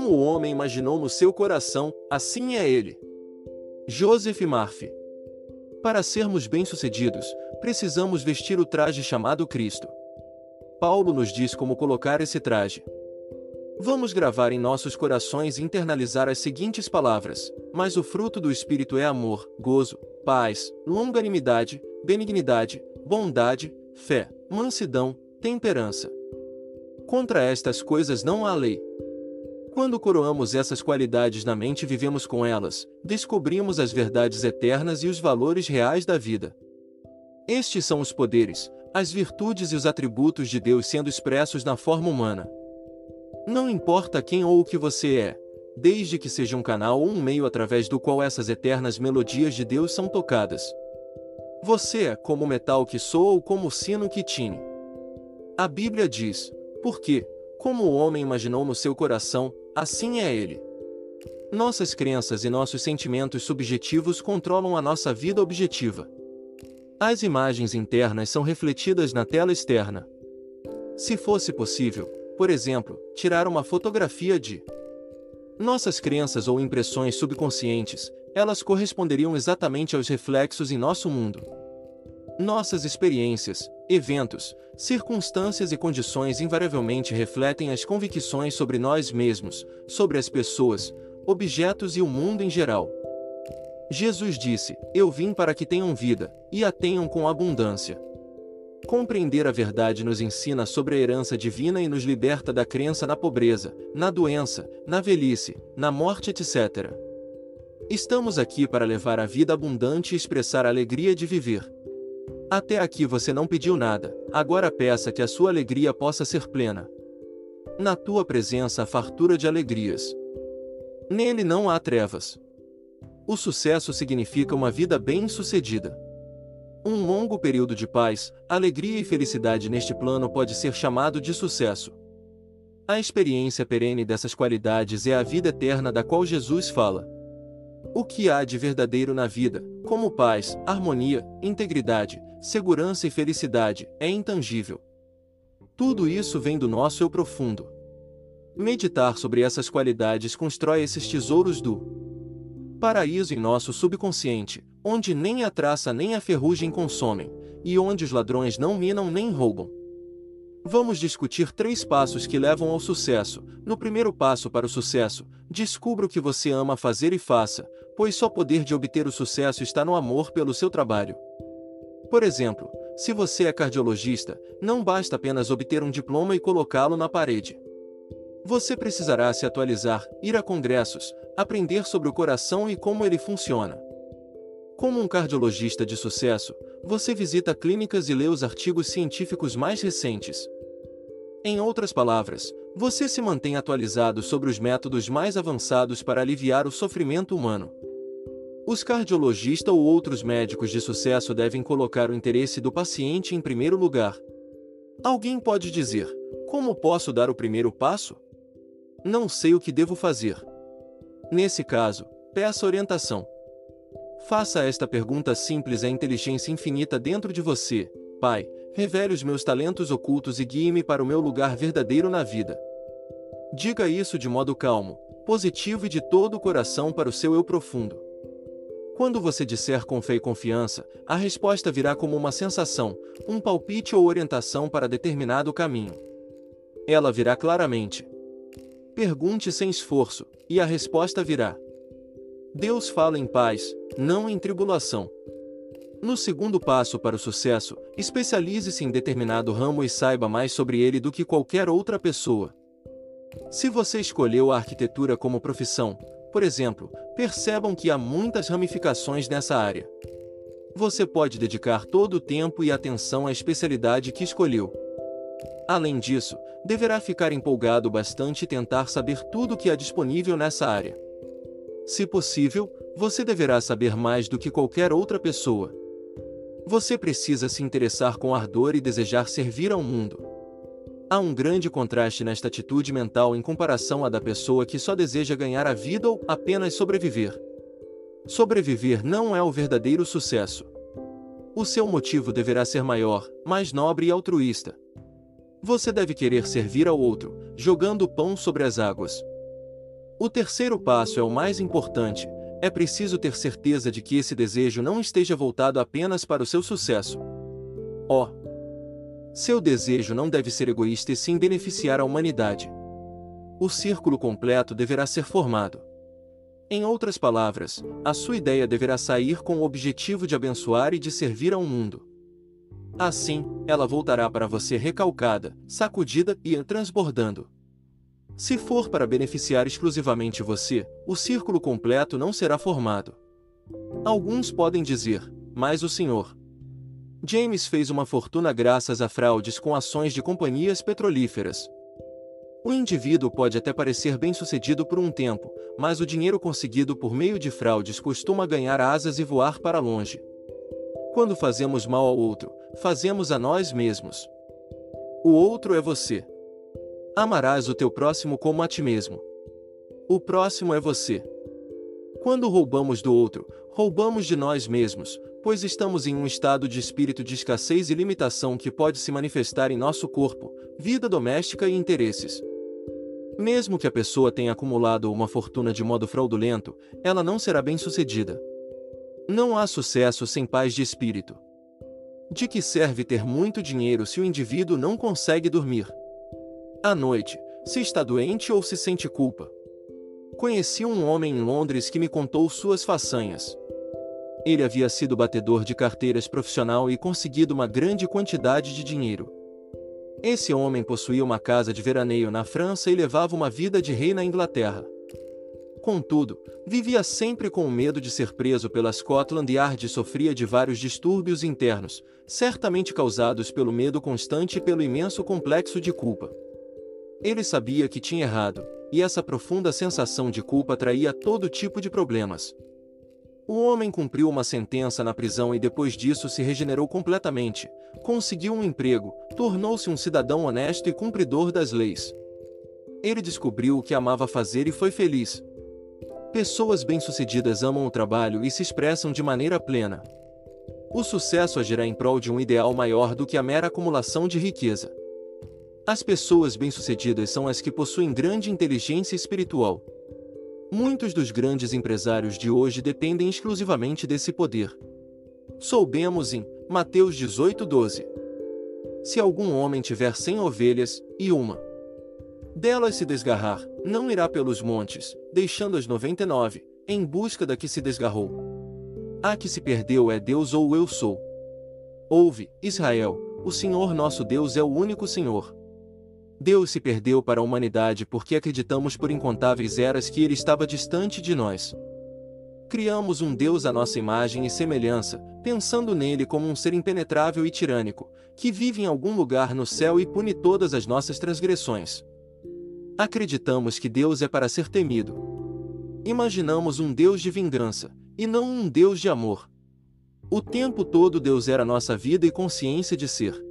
Como o homem imaginou no seu coração, assim é ele. Joseph Murphy. Para sermos bem-sucedidos, precisamos vestir o traje chamado Cristo. Paulo nos diz como colocar esse traje. Vamos gravar em nossos corações e internalizar as seguintes palavras: Mas o fruto do Espírito é amor, gozo, paz, longanimidade, benignidade, bondade, fé, mansidão, temperança. Contra estas coisas não há lei. Quando coroamos essas qualidades na mente e vivemos com elas, descobrimos as verdades eternas e os valores reais da vida. Estes são os poderes, as virtudes e os atributos de Deus sendo expressos na forma humana. Não importa quem ou o que você é, desde que seja um canal ou um meio através do qual essas eternas melodias de Deus são tocadas. Você é como o metal que soa ou como o sino que tine. A Bíblia diz: porque, como o homem imaginou no seu coração, assim é ele. Nossas crenças e nossos sentimentos subjetivos controlam a nossa vida objetiva. As imagens internas são refletidas na tela externa. Se fosse possível, por exemplo, tirar uma fotografia de nossas crenças ou impressões subconscientes, elas corresponderiam exatamente aos reflexos em nosso mundo. Nossas experiências, eventos, circunstâncias e condições invariavelmente refletem as convicções sobre nós mesmos, sobre as pessoas, objetos e o mundo em geral. Jesus disse: Eu vim para que tenham vida, e a tenham com abundância. Compreender a verdade nos ensina sobre a herança divina e nos liberta da crença na pobreza, na doença, na velhice, na morte, etc. Estamos aqui para levar a vida abundante e expressar a alegria de viver. Até aqui você não pediu nada, agora peça que a sua alegria possa ser plena. Na tua presença há fartura de alegrias. Nele não há trevas. O sucesso significa uma vida bem-sucedida. Um longo período de paz, alegria e felicidade neste plano pode ser chamado de sucesso. A experiência perene dessas qualidades é a vida eterna da qual Jesus fala. O que há de verdadeiro na vida, como paz, harmonia, integridade, segurança e felicidade, é intangível. Tudo isso vem do nosso eu profundo. Meditar sobre essas qualidades constrói esses tesouros do paraíso em nosso subconsciente, onde nem a traça nem a ferrugem consomem, e onde os ladrões não minam nem roubam. Vamos discutir três passos que levam ao sucesso. No primeiro passo para o sucesso, descubra o que você ama fazer e faça, pois só poder de obter o sucesso está no amor pelo seu trabalho. Por exemplo, se você é cardiologista, não basta apenas obter um diploma e colocá-lo na parede. Você precisará se atualizar, ir a congressos, aprender sobre o coração e como ele funciona. Como um cardiologista de sucesso, você visita clínicas e lê os artigos científicos mais recentes. Em outras palavras, você se mantém atualizado sobre os métodos mais avançados para aliviar o sofrimento humano. Os cardiologistas ou outros médicos de sucesso devem colocar o interesse do paciente em primeiro lugar. Alguém pode dizer: Como posso dar o primeiro passo? Não sei o que devo fazer. Nesse caso, peça orientação. Faça esta pergunta simples à inteligência infinita dentro de você: Pai, revele os meus talentos ocultos e guie-me para o meu lugar verdadeiro na vida. Diga isso de modo calmo, positivo e de todo o coração para o seu eu profundo. Quando você disser com fé e confiança, a resposta virá como uma sensação, um palpite ou orientação para determinado caminho. Ela virá claramente. Pergunte sem esforço, e a resposta virá. Deus fala em paz, não em tribulação. No segundo passo para o sucesso, especialize-se em determinado ramo e saiba mais sobre ele do que qualquer outra pessoa. Se você escolheu a arquitetura como profissão, por exemplo, percebam que há muitas ramificações nessa área. Você pode dedicar todo o tempo e atenção à especialidade que escolheu. Além disso, deverá ficar empolgado bastante e tentar saber tudo o que há disponível nessa área. Se possível, você deverá saber mais do que qualquer outra pessoa. Você precisa se interessar com ardor e desejar servir ao mundo. Há um grande contraste nesta atitude mental em comparação à da pessoa que só deseja ganhar a vida ou apenas sobreviver. Sobreviver não é o verdadeiro sucesso. O seu motivo deverá ser maior, mais nobre e altruísta. Você deve querer servir ao outro, jogando o pão sobre as águas. O terceiro passo é o mais importante, é preciso ter certeza de que esse desejo não esteja voltado apenas para o seu sucesso. Oh, seu desejo não deve ser egoísta e sim beneficiar a humanidade. O círculo completo deverá ser formado. Em outras palavras, a sua ideia deverá sair com o objetivo de abençoar e de servir ao mundo. Assim, ela voltará para você recalcada, sacudida e transbordando. Se for para beneficiar exclusivamente você, o círculo completo não será formado. Alguns podem dizer, mas o senhor. James fez uma fortuna graças a fraudes com ações de companhias petrolíferas. O indivíduo pode até parecer bem-sucedido por um tempo, mas o dinheiro conseguido por meio de fraudes costuma ganhar asas e voar para longe. Quando fazemos mal ao outro, fazemos a nós mesmos. O outro é você. Amarás o teu próximo como a ti mesmo. O próximo é você. Quando roubamos do outro, roubamos de nós mesmos, pois estamos em um estado de espírito de escassez e limitação que pode se manifestar em nosso corpo, vida doméstica e interesses. Mesmo que a pessoa tenha acumulado uma fortuna de modo fraudulento, ela não será bem-sucedida. Não há sucesso sem paz de espírito. De que serve ter muito dinheiro se o indivíduo não consegue dormir? À noite, se está doente ou se sente culpa. Conheci um homem em Londres que me contou suas façanhas. Ele havia sido batedor de carteiras profissional e conseguido uma grande quantidade de dinheiro. Esse homem possuía uma casa de veraneio na França e levava uma vida de rei na Inglaterra. Contudo, vivia sempre com o medo de ser preso pela Scotland Yard e sofria de vários distúrbios internos, certamente causados pelo medo constante e pelo imenso complexo de culpa. Ele sabia que tinha errado, e essa profunda sensação de culpa traía todo tipo de problemas. O homem cumpriu uma sentença na prisão e depois disso se regenerou completamente, conseguiu um emprego, tornou-se um cidadão honesto e cumpridor das leis. Ele descobriu o que amava fazer e foi feliz. Pessoas bem-sucedidas amam o trabalho e se expressam de maneira plena. O sucesso agirá em prol de um ideal maior do que a mera acumulação de riqueza. As pessoas bem-sucedidas são as que possuem grande inteligência espiritual. Muitos dos grandes empresários de hoje dependem exclusivamente desse poder. Soubemos em Mateus 18:12. Se algum homem tiver cem ovelhas, e uma delas se desgarrar, não irá pelos montes, deixando as noventa e nove, em busca da que se desgarrou. A que se perdeu é Deus ou eu sou. Ouve, Israel, o Senhor nosso Deus é o único Senhor. Deus se perdeu para a humanidade porque acreditamos por incontáveis eras que ele estava distante de nós. Criamos um Deus à nossa imagem e semelhança, pensando nele como um ser impenetrável e tirânico, que vive em algum lugar no céu e pune todas as nossas transgressões. Acreditamos que Deus é para ser temido. Imaginamos um Deus de vingança, e não um Deus de amor. O tempo todo Deus era nossa vida e consciência de ser.